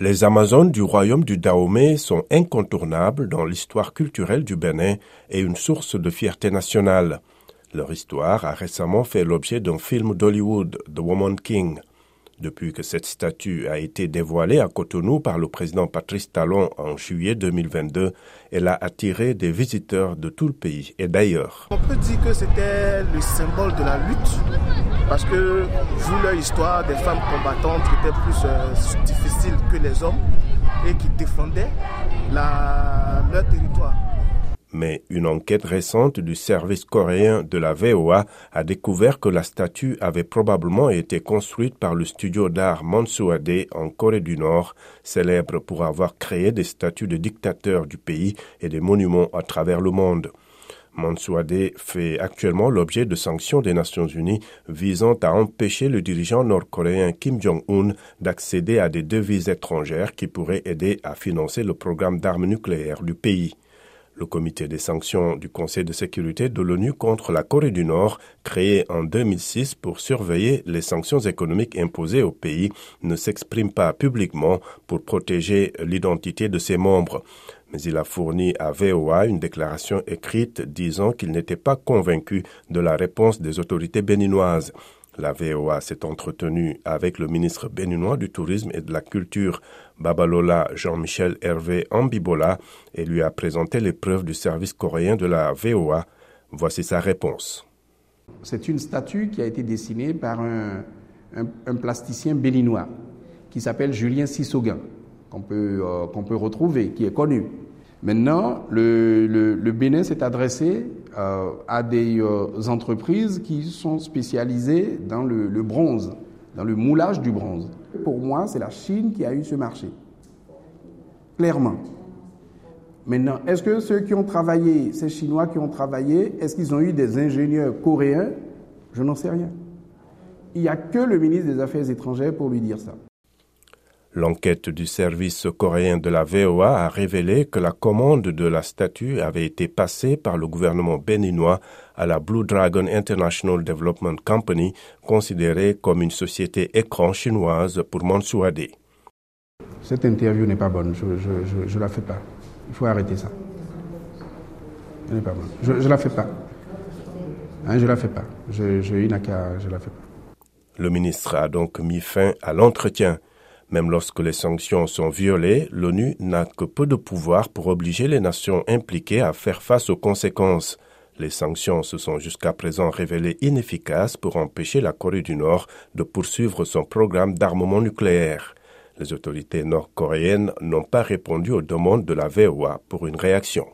Les Amazones du royaume du Dahomey sont incontournables dans l'histoire culturelle du Bénin et une source de fierté nationale. Leur histoire a récemment fait l'objet d'un film d'Hollywood, The Woman King. Depuis que cette statue a été dévoilée à Cotonou par le président Patrice Talon en juillet 2022, elle a attiré des visiteurs de tout le pays et d'ailleurs. On peut dire que c'était le symbole de la lutte parce que, vu leur histoire, des femmes combattantes étaient plus euh, difficiles que les hommes et qui défendaient leur territoire. Mais une enquête récente du service coréen de la VOA a découvert que la statue avait probablement été construite par le studio d'art Mansuade en Corée du Nord, célèbre pour avoir créé des statues de dictateurs du pays et des monuments à travers le monde. Mansuade fait actuellement l'objet de sanctions des Nations Unies visant à empêcher le dirigeant nord-coréen Kim Jong-un d'accéder à des devises étrangères qui pourraient aider à financer le programme d'armes nucléaires du pays. Le comité des sanctions du Conseil de sécurité de l'ONU contre la Corée du Nord, créé en 2006 pour surveiller les sanctions économiques imposées au pays, ne s'exprime pas publiquement pour protéger l'identité de ses membres mais il a fourni à VOA une déclaration écrite disant qu'il n'était pas convaincu de la réponse des autorités béninoises. La VOA s'est entretenue avec le ministre béninois du Tourisme et de la Culture, Babalola Jean-Michel Hervé Ambibola, et lui a présenté les preuves du service coréen de la VOA. Voici sa réponse. C'est une statue qui a été dessinée par un, plasticien béninois qui s'appelle Julien Sissoguin, qu'on peut, euh, retrouver, qui est connu. Maintenant, le, Bénin s'est adressé euh, à des euh, entreprises qui sont spécialisées dans le, bronze, dans le moulage du bronze. Pour moi, c'est la Chine qui a eu ce marché. Clairement. Maintenant, est-ce que ceux qui ont travaillé, ces Chinois qui ont travaillé, est-ce qu'ils ont eu des ingénieurs coréens? Je n'en sais rien. Il n'y a que le ministre des Affaires étrangères pour lui dire ça. L'enquête du service coréen de la VOA a révélé que la commande de la statue avait été passée par le gouvernement béninois à la Blue Dragon International Development Company, considérée comme une société écran chinoise pour Mansuade. Cette interview n'est pas bonne, je ne la fais pas. Il faut arrêter ça. Elle n'est pas bonne. Je ne la fais pas. Hein, je la fais pas. Je, je, je la fais pas. Le ministre a donc mis fin à l'entretien. Même lorsque les sanctions sont violées, l'ONU n'a que peu de pouvoir pour obliger les nations impliquées à faire face aux conséquences. Les sanctions se sont jusqu'à présent révélées inefficaces pour empêcher la Corée du Nord de poursuivre son programme d'armement nucléaire. Les autorités nord-coréennes n'ont pas répondu aux demandes de la VOA pour une réaction.